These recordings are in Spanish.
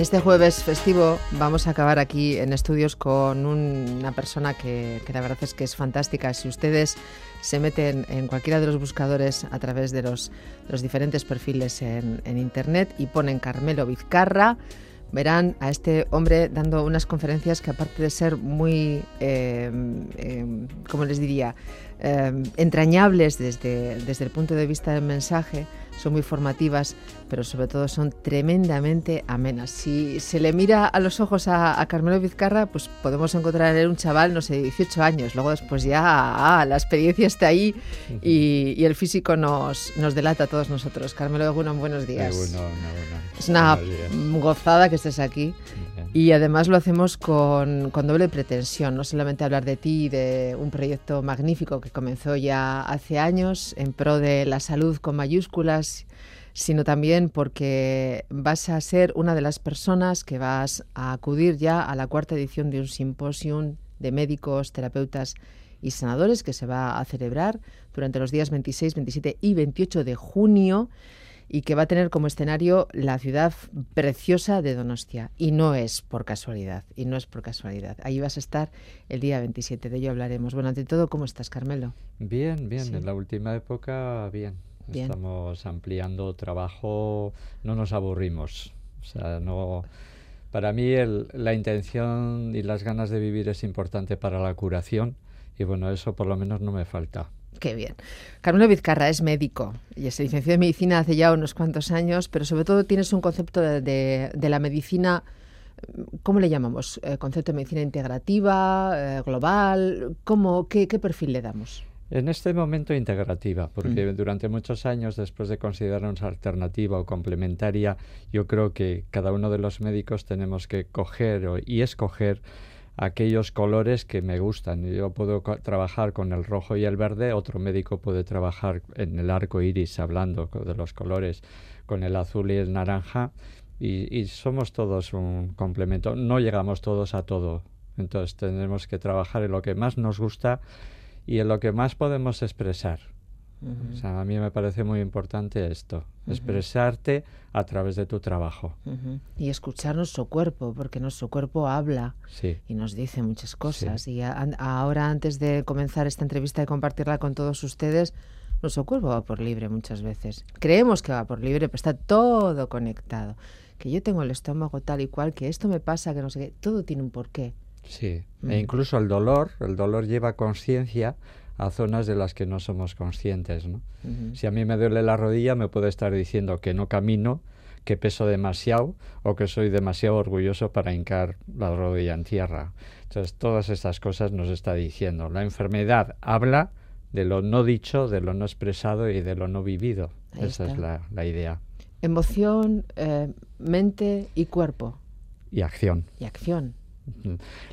En este jueves festivo vamos a acabar aquí en estudios con una persona que, la verdad es que es fantástica. Si ustedes se meten en cualquiera de los buscadores a través de los, diferentes perfiles en, Internet y ponen Carmelo Vizcarra, verán a este hombre dando unas conferencias que aparte de ser muy, eh, eh, ¿cómo les diría?, eh, entrañables desde, desde el punto de vista del mensaje, son muy formativas, pero sobre todo son tremendamente amenas. Si se le mira a los ojos a, Carmelo Vizcarra, pues podemos encontrar en él un chaval, no sé, de 18 años. Luego después ya ah, la experiencia está ahí y, el físico nos, nos delata a todos nosotros. Carmelo bueno, buenos días. Es una gozada que estés aquí. Y además lo hacemos con, doble pretensión, no solamente hablar de ti de un proyecto magnífico que comenzó ya hace años en pro de la salud con mayúsculas, sino también porque vas a ser una de las personas que vas a acudir ya a la cuarta edición de un simposium de médicos, terapeutas y sanadores que se va a celebrar durante los días 26, 27 y 28 de junio y que va a tener como escenario la ciudad preciosa de Donostia. Y no es por casualidad, y no es por casualidad. Ahí vas a estar el día 27, de ello hablaremos. Bueno, ante todo, ¿cómo estás, Carmelo? Bien, bien, en la última época, bien. Estamos ampliando trabajo, no nos aburrimos. O sea, no... Para mí la intención y las ganas de vivir es importante para la curación y bueno, eso por lo menos no me falta. Qué bien. Carmelo Vizcarra es médico y se licenció en medicina hace ya unos cuantos años, pero sobre todo tienes un concepto de, la medicina, ¿cómo le llamamos? Eh, ¿Concepto de medicina integrativa, eh, global? ¿Cómo, qué, perfil le damos? En este momento integrativa, porque mm. durante muchos años, después de considerarnos alternativa o complementaria, yo creo que cada uno de los médicos tenemos que coger y escoger aquellos colores que me gustan. Yo puedo trabajar con el rojo y el verde, otro médico puede trabajar en el arco iris, hablando de los colores, con el azul y el naranja, y, somos todos un complemento. No llegamos todos a todo, entonces tenemos que trabajar en lo que más nos gusta y en lo que más podemos expresar a mí me parece muy importante esto, expresarte a través de tu trabajo. Y escuchar nuestro cuerpo, porque nuestro cuerpo habla y nos dice muchas cosas. Y ahora, antes de comenzar esta entrevista y compartirla con todos ustedes, nuestro cuerpo va por libre muchas veces. Creemos que va por libre, pero está todo conectado. Que yo tengo el estómago tal y cual, que esto me pasa, que no sé qué, todo tiene un porqué. Sí, e incluso el dolor, el dolor lleva conciencia a zonas de las que no somos conscientes. ¿no? Si a mí me duele la rodilla, me puede estar diciendo que no camino, que peso demasiado o que soy demasiado orgulloso para hincar la rodilla en tierra. Entonces, todas estas cosas nos está diciendo. La enfermedad habla de lo no dicho, de lo no expresado y de lo no vivido. Esa es la, idea. Emoción, eh, mente y cuerpo. Y acción. Y acción.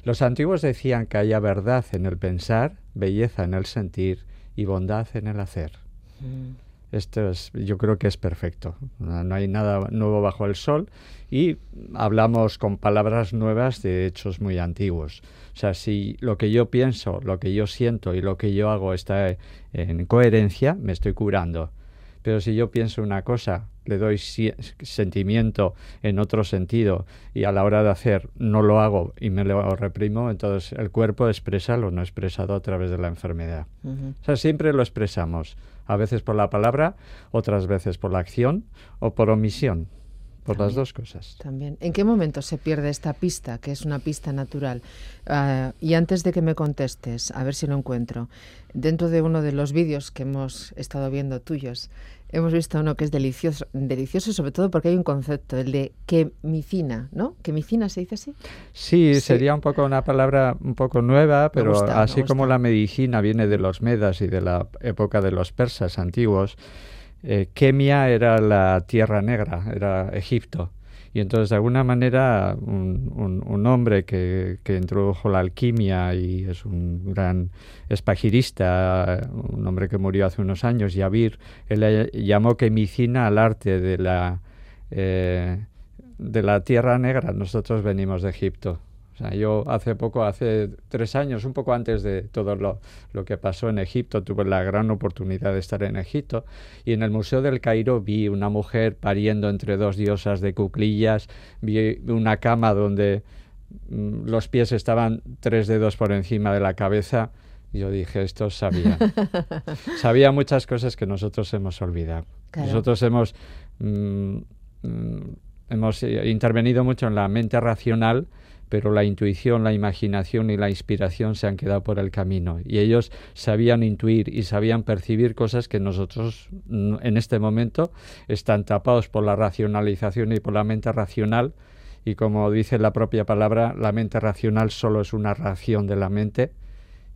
Los antiguos decían que haya verdad en el pensar, belleza en el sentir y bondad en el hacer. Mm. Esto es, yo creo que es perfecto. No hay nada nuevo bajo el sol y hablamos con palabras nuevas de hechos muy antiguos. O sea, si lo que yo pienso, lo que yo siento y lo que yo hago está en coherencia, me estoy curando. Pero si yo pienso una cosa, le doy sentimiento en otro sentido y a la hora de hacer no lo hago y me lo reprimo, entonces el cuerpo expresa lo no expresado a través de la enfermedad. O sea, siempre lo expresamos, a veces por la palabra, otras veces por la acción o por omisión. Por las dos cosas. También. ¿En qué momento se pierde esta pista, que es una pista natural? Ah, y antes de que me contestes, a ver si lo encuentro, dentro de uno de los vídeos que hemos estado viendo tuyos, hemos visto uno que es delicioso, delicioso sobre todo porque hay un concepto, el de quemicina, ¿no? ¿Quemicina se dice así? Sí, sería un poco una palabra un poco nueva, pero así como la medicina viene de los medas y de la época de los persas antiguos, eh, Kemia era la tierra negra, era Egipto. Y entonces, de alguna manera, un, hombre que, introdujo la alquimia y es un gran espagirista, un hombre que murió hace unos años, Yavir, él llamó quemicina al arte de la, eh, de la tierra negra. Nosotros venimos de Egipto. O O sea, yo hace poco, hace tres años, un poco antes de todo lo, lo, que pasó en Egipto, tuve la gran oportunidad de estar en Egipto y en el Museo del Cairo vi una mujer pariendo entre dos diosas de cuclillas, vi una cama donde mm, los pies estaban tres dedos por encima de la cabeza. Y yo dije, esto sabía. sabía muchas cosas que nosotros hemos olvidado. Nosotros hemos, mm, mm, hemos intervenido mucho en la mente racional pero la intuición, la imaginación y la inspiración se han quedado por el camino. Y ellos sabían intuir y sabían percibir cosas que nosotros en este momento están tapados por la racionalización y por la mente racional. Y como dice la propia palabra, la mente racional solo es una reacción de la mente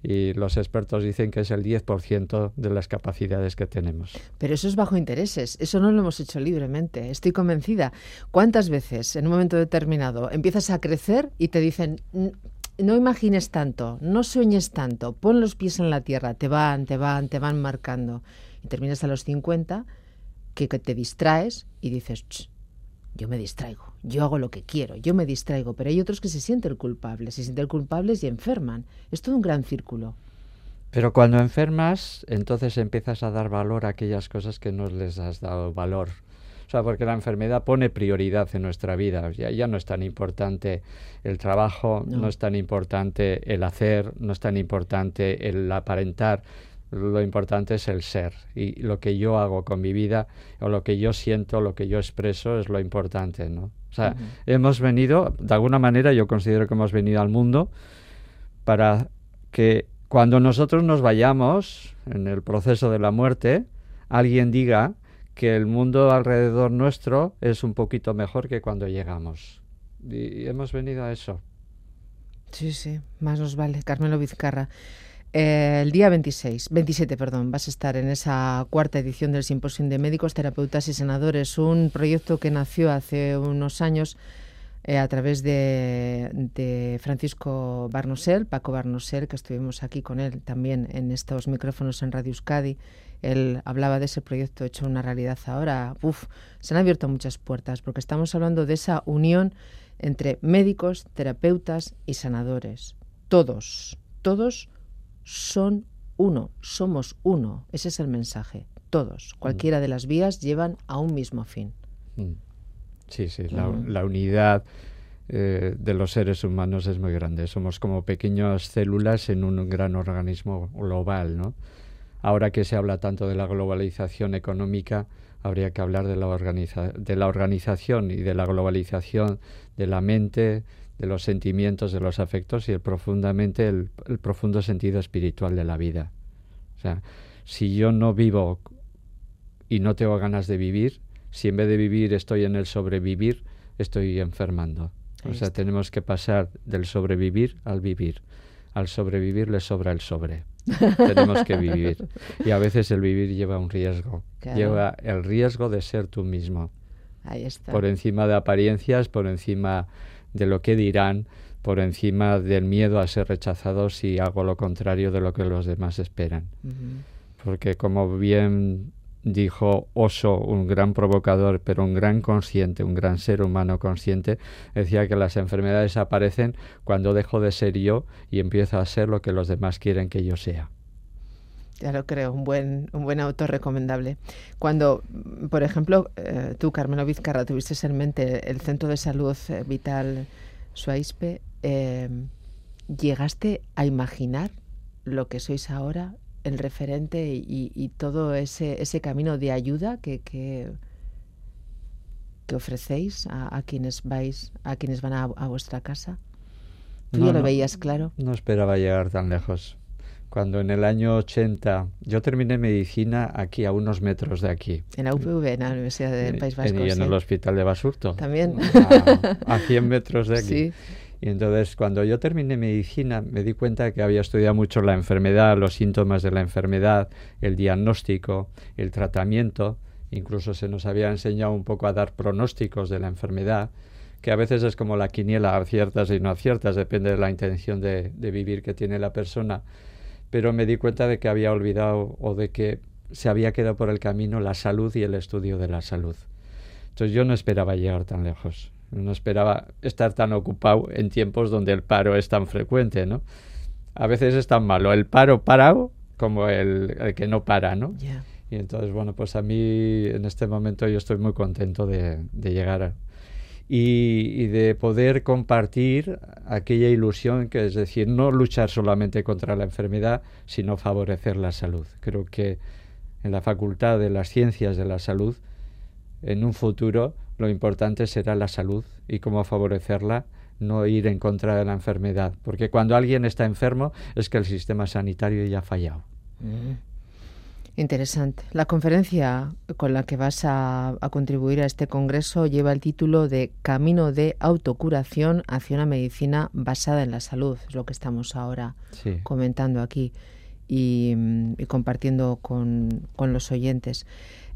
y los expertos dicen que es el 10% de las capacidades que tenemos. Pero eso es bajo intereses, eso no lo hemos hecho libremente, estoy convencida. ¿Cuántas veces en un momento determinado empiezas a crecer y te dicen, no imagines tanto, no sueñes tanto, pon los pies en la tierra, te van, te van, te van marcando? Y terminas a los 50, que, te distraes y dices, yo me distraigo, yo hago lo que quiero, yo me distraigo, pero hay otros que se sienten culpables, se sienten culpables y enferman. Es todo un gran círculo. Pero cuando enfermas, entonces empiezas a dar valor a aquellas cosas que no les has dado valor. O sea, porque la enfermedad pone prioridad en nuestra vida. Ya, ya no es tan importante el trabajo, no es tan importante el hacer, no es tan importante el aparentar lo importante es el ser y lo que yo hago con mi vida o lo que yo siento, lo que yo expreso es lo importante, ¿no? O sea, hemos venido, de alguna manera yo considero que hemos venido al mundo para que cuando nosotros nos vayamos en el proceso de la muerte, alguien diga que el mundo alrededor nuestro es un poquito mejor que cuando llegamos. Y hemos venido a eso. Sí, sí, más nos vale. Carmelo Vizcarra. Eh, el día 26, 27, perdón, vas a estar en esa cuarta edición del Simposio de Médicos, Terapeutas y Senadores, un proyecto que nació hace unos años eh, a través de, Francisco Barnosel, Paco Barnosel, que estuvimos aquí con él también en estos micrófonos en Radio Euskadi. Él hablaba de ese proyecto hecho una realidad ahora. Uf, se han abierto muchas puertas porque estamos hablando de esa unión entre médicos, terapeutas y sanadores. Todos, todos son uno, somos uno. Ese es el mensaje. Todos, cualquiera de las vías llevan a un mismo fin. Mm. Sí, sí, la, unidad eh, de los seres humanos es muy grande. Somos como pequeñas células en un gran organismo global, ¿no? Ahora que se habla tanto de la globalización económica, habría que hablar de la, de la organización y de la globalización de la mente, de los sentimientos, de los afectos y el profundamente el, profundo sentido espiritual de la vida. O sea, si yo no vivo y no tengo ganas de vivir, si en vez de vivir estoy en el sobrevivir, estoy enfermando. o sea, tenemos que pasar del sobrevivir al vivir. Al sobrevivir le sobra el sobre. tenemos que vivir. Y a veces el vivir lleva un riesgo. Lleva el riesgo de ser tú mismo. Ahí está. Por encima de apariencias, por encima de lo que dirán por encima del miedo a ser rechazado si hago lo contrario de lo que los demás esperan. Porque como bien dijo Oso, un gran provocador, pero un gran consciente, un gran ser humano consciente, decía que las enfermedades aparecen cuando dejo de ser yo y empiezo a ser lo que los demás quieren que yo sea. Ya lo creo, un buen, un buen autor recomendable. Cuando, por ejemplo, eh, tú, Carmelo Vizcarra, tuviste en mente el Centro de Salud eh, Vital Suaispe, em, ¿llegaste a imaginar lo que sois ahora, el referente y, todo ese, ese camino de ayuda que, que, ofrecéis a, quienes vais, a quienes van a, vuestra casa? ¿Tú ya lo veías claro? No esperaba llegar tan lejos cuando en el año 80 yo terminé medicina aquí a unos metros de aquí. En la UPV, en la Universidad del País Vasco. Y en el Hospital de Basurto. También. A, 100 metros de aquí. Sí. Y entonces cuando yo terminé medicina me di cuenta que había estudiado mucho la enfermedad, los síntomas de la enfermedad, el diagnóstico, el tratamiento, incluso se nos había enseñado un poco a dar pronósticos de la enfermedad, que a veces es como la quiniela, aciertas y no aciertas, depende de la intención de, de vivir que tiene la persona pero me di cuenta de que había olvidado o de que se había quedado por el camino la salud y el estudio de la salud. Entonces yo no esperaba llegar tan lejos. No esperaba estar tan ocupado en tiempos donde el paro es tan frecuente, ¿no? A veces es tan malo el paro parado como el, que no para, ¿no? Y entonces, bueno, pues a mí en este momento yo estoy muy contento de, llegar a, y, de poder compartir aquella ilusión que es decir, no luchar solamente contra la enfermedad, sino favorecer la salud. Creo que en la Facultad de las Ciencias de la Salud, en un futuro, lo importante será la salud y cómo favorecerla, no ir en contra de la enfermedad, porque cuando alguien está enfermo es que el sistema sanitario ya ha fallado. Interesante. La conferencia con la que vas a, contribuir a este congreso lleva el título de Camino de autocuración hacia una medicina basada en la salud. Es lo que estamos ahora comentando aquí y, compartiendo con, los oyentes.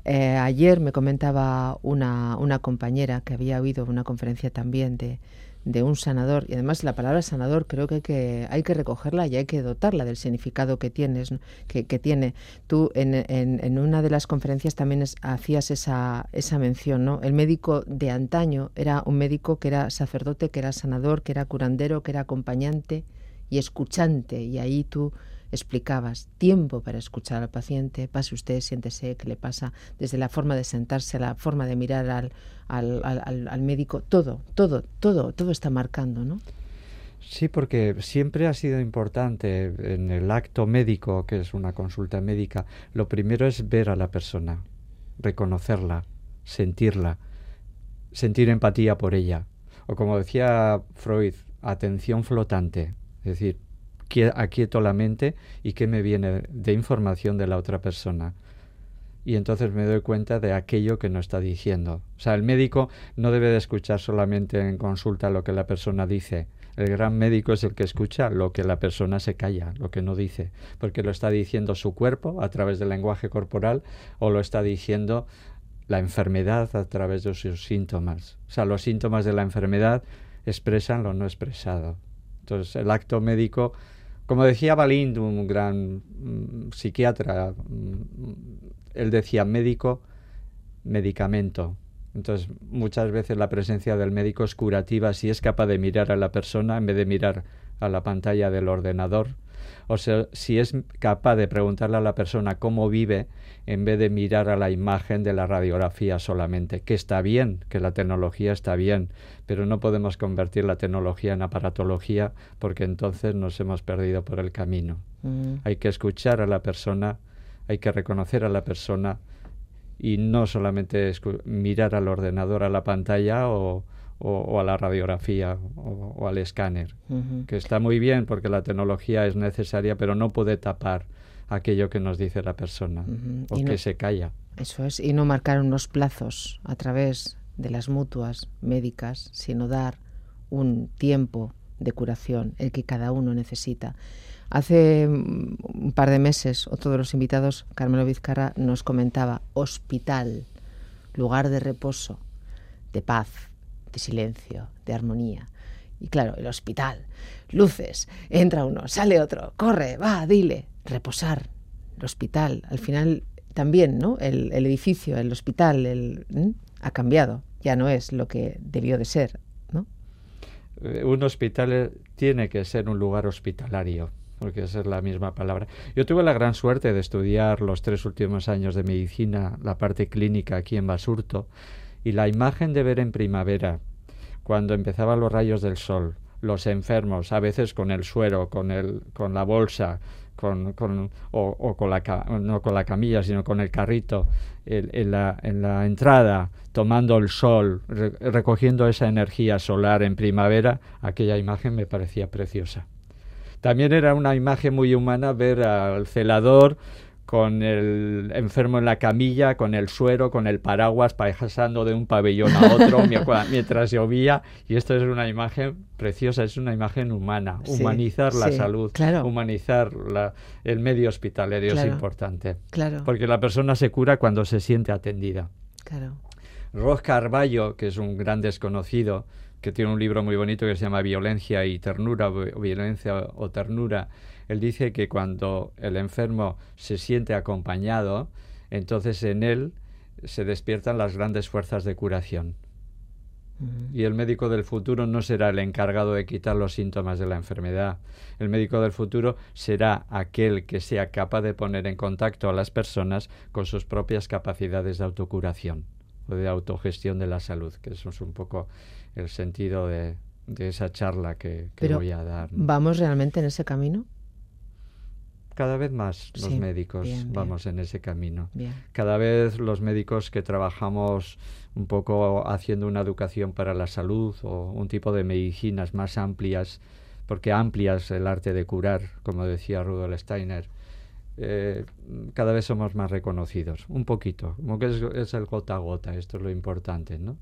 Eh, ayer me comentaba una, una compañera que había oído una conferencia también de, de un sanador. Y además la palabra sanador creo que hay que, recogerla y hay que dotarla del significado que tienes, que, tiene. Tú en, en, una de las conferencias también hacías esa, esa mención, ¿no? El médico de antaño era un médico que era sacerdote, que era sanador, que era curandero, que era acompañante y escuchante. Y ahí tú explicabas tiempo para escuchar al paciente, pase usted, siéntese, qué le pasa, desde la forma de sentarse, la forma de mirar al, al, al, médico, todo, todo, todo, todo está marcando, ¿no? Sí, porque siempre ha sido importante en el acto médico, que es una consulta médica, lo primero es ver a la persona, reconocerla, sentirla, sentir empatía por ella. O como decía Freud, atención flotante, es decir, aquieto la mente y qué me viene de información de la otra persona. Y entonces me doy cuenta de aquello que no está diciendo. O sea, el médico no debe de escuchar solamente en consulta lo que la persona dice. El gran médico es el que escucha lo que la persona se calla, lo que no dice, porque lo está diciendo su cuerpo a través del lenguaje corporal o lo está diciendo la enfermedad a través de sus síntomas. O sea, los síntomas de la enfermedad expresan lo no expresado. Entonces, el acto médico como decía Balind, un gran mm, psiquiatra, mm, él decía médico, medicamento. Entonces, muchas veces la presencia del médico es curativa si es capaz de mirar a la persona en vez de mirar a la pantalla del ordenador o sea, si es capaz de preguntarle a la persona cómo vive en vez de mirar a la imagen de la radiografía solamente, que está bien, que la tecnología está bien, pero no podemos convertir la tecnología en aparatología porque entonces nos hemos perdido por el camino. Mm. Hay que escuchar a la persona, hay que reconocer a la persona y no solamente mirar al ordenador, a la pantalla o, o, a la radiografía o, al escáner, que está muy bien porque la tecnología es necesaria, pero no puede tapar aquello que nos dice la persona o que se calla. Eso es, y no marcar unos plazos a través de las mutuas médicas, sino dar un tiempo de curación, el que cada uno necesita. Hace mm, un par de meses, otro de los invitados, Carmelo Vizcarra, nos comentaba hospital, lugar de reposo, de paz, de silencio, de armonía. Y claro, el hospital, luces, entra uno, sale otro, corre, va, dile, reposar, el hospital, al final también, ¿no? El, edificio, el hospital, el, ha cambiado, ya no es lo que debió de ser, ¿no? Eh, un hospital eh, tiene que ser un lugar hospitalario, porque esa es la misma palabra. Yo tuve la gran suerte de estudiar los tres últimos años de medicina, la parte clínica aquí en Basurto, y la imagen de ver en primavera, cuando empezaban los rayos del sol, los enfermos, a veces con el suero, con, el, con la bolsa, con, con, o, con la, no con la camilla, sino con el carrito en, la, en, la, entrada, tomando el sol, recogiendo esa energía solar en primavera, aquella imagen me parecía preciosa. También era una imagen muy humana ver al celador con el enfermo en la camilla, con el suero, con el paraguas, pasando de un pabellón a otro mientras llovía. Y esto es una imagen preciosa, es una imagen humana. Humanizar la salud, humanizar el medio hospitalario es importante. Claro. Porque la persona se cura cuando se siente atendida. Claro. Ross Carballo, que es un gran desconocido, que tiene un libro muy bonito que se llama Violencia y Ternura, o Violencia o Ternura, él dice que cuando el enfermo se siente acompañado, entonces en él se despiertan las grandes fuerzas de curación. Y el médico del futuro no será el encargado de quitar los síntomas de la enfermedad. El médico del futuro será aquel que sea capaz de poner en contacto a las personas con sus propias capacidades de autocuración o de autogestión de la salud, que eso es un poco el sentido de, esa charla que, voy a dar. ¿Vamos realmente en ese camino? Cada vez más los médicos vamos en ese camino. Cada vez los médicos que trabajamos un poco haciendo una educación para la salud o un tipo de medicinas más amplias, porque amplias el arte de curar, como decía Rudolf Steiner, eh, cada vez somos más reconocidos, un poquito, como que es, el gota a gota, esto es lo importante, ¿no?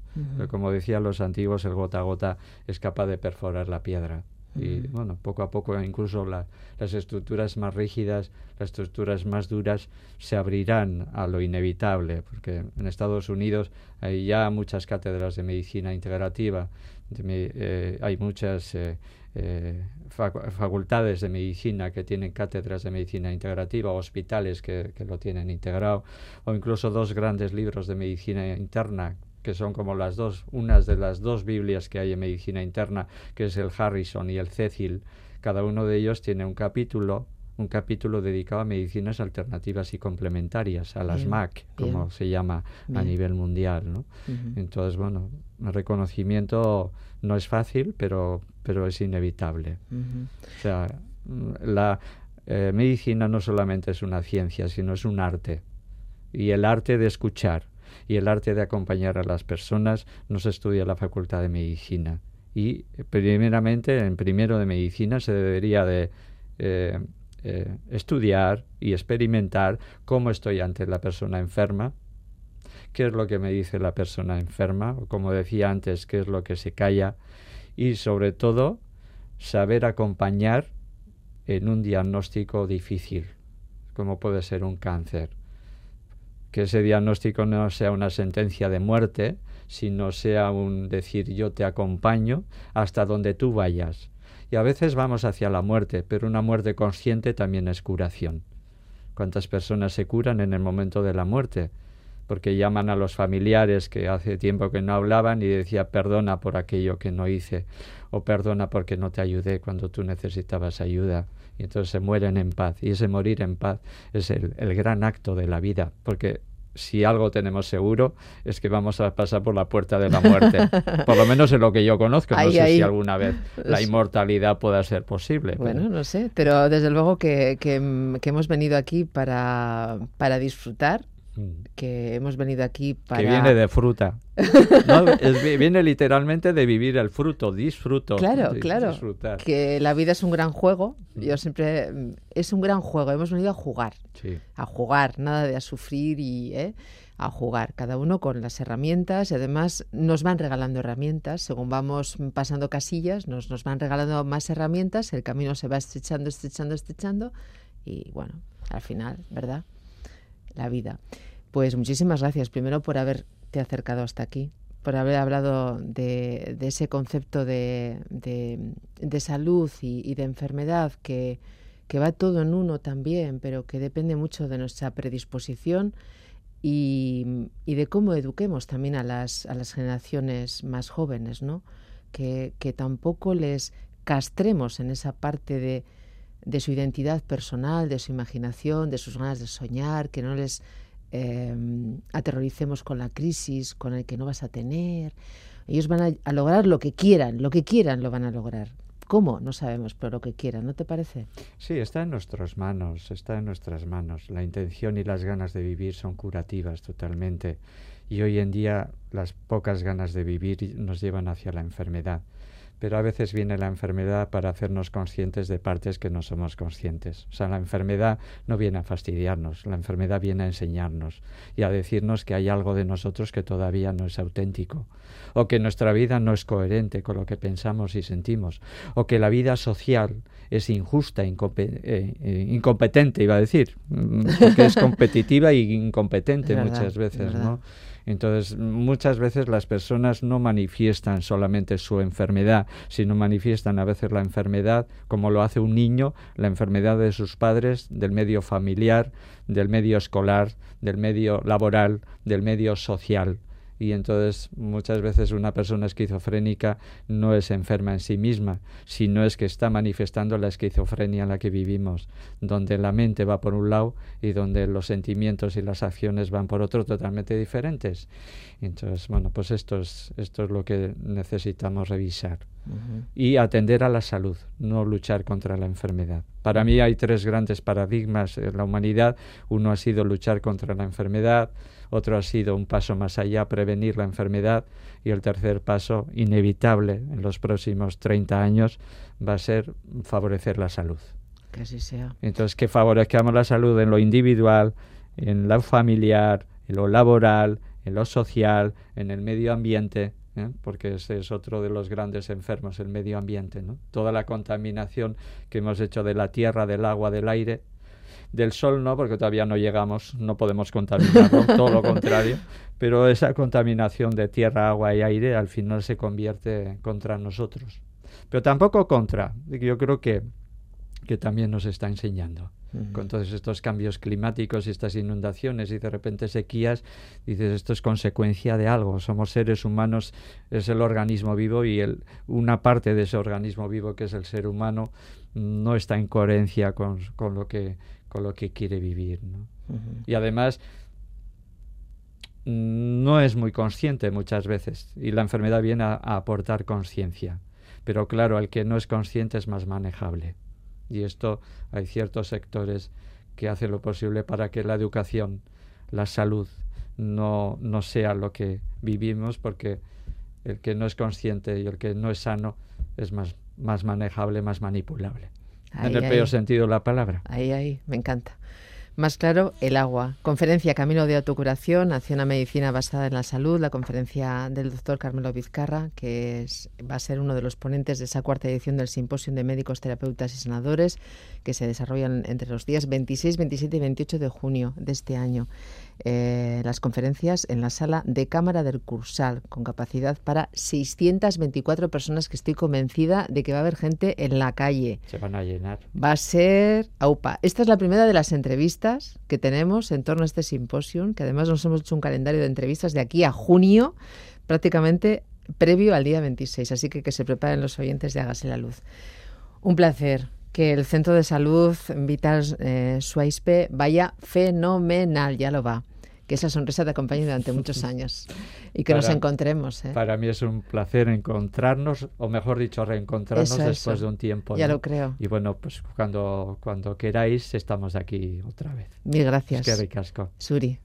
Como decían los antiguos, el gota a gota es capaz de perforar la piedra. Y bueno, poco a poco incluso las estructuras más rígidas, las estructuras más duras se abrirán a lo inevitable, porque en Estados Unidos hay ya muchas cátedras de medicina integrativa, eh, hay muchas eh, eh, facultades de medicina que tienen cátedras de medicina integrativa, hospitales que, que lo tienen integrado, o incluso dos grandes libros de medicina interna que son como las dos, unas de las dos Biblias que hay en medicina interna, que es el Harrison y el Cecil. Cada uno de ellos tiene un capítulo, un capítulo dedicado a medicinas alternativas y complementarias, a las MAC, como se llama a nivel mundial. ¿no? Entonces, bueno, el reconocimiento no es fácil, pero, pero es inevitable. O sea, la eh, medicina no solamente es una ciencia, sino es un arte. Y el arte de escuchar, y el arte de acompañar a las personas no se estudia en la Facultad de Medicina. Y primeramente, en primero de medicina, se debería de eh, eh, estudiar y experimentar cómo estoy ante la persona enferma, qué es lo que me dice la persona enferma, o como decía antes, qué es lo que se calla, y sobre todo saber acompañar en un diagnóstico difícil, como puede ser un cáncer que ese diagnóstico no sea una sentencia de muerte, sino sea un decir yo te acompaño hasta donde tú vayas. Y a veces vamos hacia la muerte, pero una muerte consciente también es curación. ¿Cuántas personas se curan en el momento de la muerte? Porque llaman a los familiares que hace tiempo que no hablaban y decía perdona por aquello que no hice o perdona porque no te ayudé cuando tú necesitabas ayuda y entonces se mueren en paz. Y ese morir en paz es el, gran acto de la vida, porque si algo tenemos seguro es que vamos a pasar por la puerta de la muerte. por lo menos en lo que yo conozco. No sé si alguna vez la inmortalidad pueda ser posible. Bueno, no sé, pero desde luego que, que, hemos venido aquí para, para disfrutar. Que hemos venido aquí para... Que viene de fruta. viene literalmente de vivir el fruto, disfruto. Claro, claro. Que la vida es un gran juego. Mm. Yo siempre... Mm, es un gran juego. Hemos venido a jugar. A jugar, nada de a sufrir y... ¿eh? a jugar, cada uno con las herramientas y además nos van regalando herramientas, según vamos pasando casillas, nos, nos van regalando más herramientas, el camino se va estrechando, estrechando, estrechando y bueno, al final, ¿verdad? La vida. Pues muchísimas gracias, primero por haberte acercado hasta aquí, por haber hablado de, ese concepto de, de, salud y, de enfermedad que, que, va todo en uno también, pero que depende mucho de nuestra predisposición y, y de cómo eduquemos también a las, a las generaciones más jóvenes, ¿no? Que, que tampoco les castremos en esa parte de, de su identidad personal, de su imaginación, de sus ganas de soñar, que no les eh, aterroricemos con la crisis, con el que no vas a tener. Ellos van a, lograr lo que quieran, lo que quieran lo van a lograr. ¿Cómo? No sabemos, pero lo que quieran, ¿no te parece? Sí, está en nuestras manos, está en nuestras manos. La intención y las ganas de vivir son curativas totalmente. Y hoy en día las pocas ganas de vivir nos llevan hacia la enfermedad pero a veces viene la enfermedad para hacernos conscientes de partes que no somos conscientes. O sea, la enfermedad no viene a fastidiarnos, la enfermedad viene a enseñarnos y a decirnos que hay algo de nosotros que todavía no es auténtico, o que nuestra vida no es coherente con lo que pensamos y sentimos, o que la vida social es injusta, eh, eh, incompetente, iba a decir, mm, porque es competitiva y incompetente muchas veces, ¿no? Entonces, muchas veces las personas no manifiestan solamente su enfermedad, sino manifiestan a veces la enfermedad, como lo hace un niño, la enfermedad de sus padres, del medio familiar, del medio escolar, del medio laboral, del medio social. Y entonces muchas veces una persona esquizofrénica no es enferma en sí misma, sino es que está manifestando la esquizofrenia en la que vivimos, donde la mente va por un lado y donde los sentimientos y las acciones van por otro totalmente diferentes. Entonces, bueno, pues esto es, esto es lo que necesitamos revisar. Y atender a la salud, no luchar contra la enfermedad. Para mí hay tres grandes paradigmas en la humanidad. Uno ha sido luchar contra la enfermedad, otro ha sido un paso más allá, prevenir la enfermedad, y el tercer paso, inevitable en los próximos 30 años, va a ser favorecer la salud. Que así sea. Entonces, que favorezcamos la salud en lo individual, en lo familiar, en lo laboral, en lo social, en el medio ambiente, ¿eh? porque ese es otro de los grandes enfermos, el medio ambiente. ¿no? Toda la contaminación que hemos hecho de la tierra, del agua, del aire, del sol no, porque todavía no llegamos, no podemos contaminarlo, todo lo contrario, pero esa contaminación de tierra, agua y aire al final se convierte contra nosotros. Pero tampoco contra, yo creo que, que también nos está enseñando. Con todos estos cambios climáticos y estas inundaciones y de repente sequías, dices, esto es consecuencia de algo. Somos seres humanos, es el organismo vivo y el, una parte de ese organismo vivo que es el ser humano no está en coherencia con, con lo, que, con lo que quiere vivir. Y además no es muy consciente muchas veces y la enfermedad viene a aportar conciencia. Pero claro, el que no es consciente es más manejable. Y esto hay ciertos sectores que hacen lo posible para que la educación, la salud, no, no sea lo que vivimos, porque el que no es consciente y el que no es sano es más, más manejable, más manipulable. En el peor sentido de la palabra. Ahí, ahí, me encanta. Más claro, el agua. Conferencia Camino de Autocuración hacia una medicina basada en la salud. La conferencia del doctor Carmelo Vizcarra, que es, va a ser uno de los ponentes de esa cuarta edición del Simposio de Médicos, Terapeutas y Sanadores, que se desarrollan entre los días 26, 27 y 28 de junio de este año. Eh, las conferencias en la sala de Cámara del Cursal, con capacidad para 624 personas, que estoy convencida de que va a haber gente en la calle. Se van a llenar. Va a ser AUPA. Esta es la primera de las entrevistas que tenemos en torno a este simposio, que además nos hemos hecho un calendario de entrevistas de aquí a junio, prácticamente previo al día 26. Así que que se preparen los oyentes de Hágase la Luz. Un placer que el Centro de Salud Vital eh, Suaispe vaya fenomenal, ya lo va. Que esa sonrisa te acompañe durante muchos años y que nos encontremos. ¿eh? Para mí es un placer encontrarnos, o mejor dicho, reencontrarnos después de un tiempo. Ya lo creo. Y bueno, pues cuando, cuando queráis estamos aquí otra vez. Mil gracias. Es que ricasco. Suri.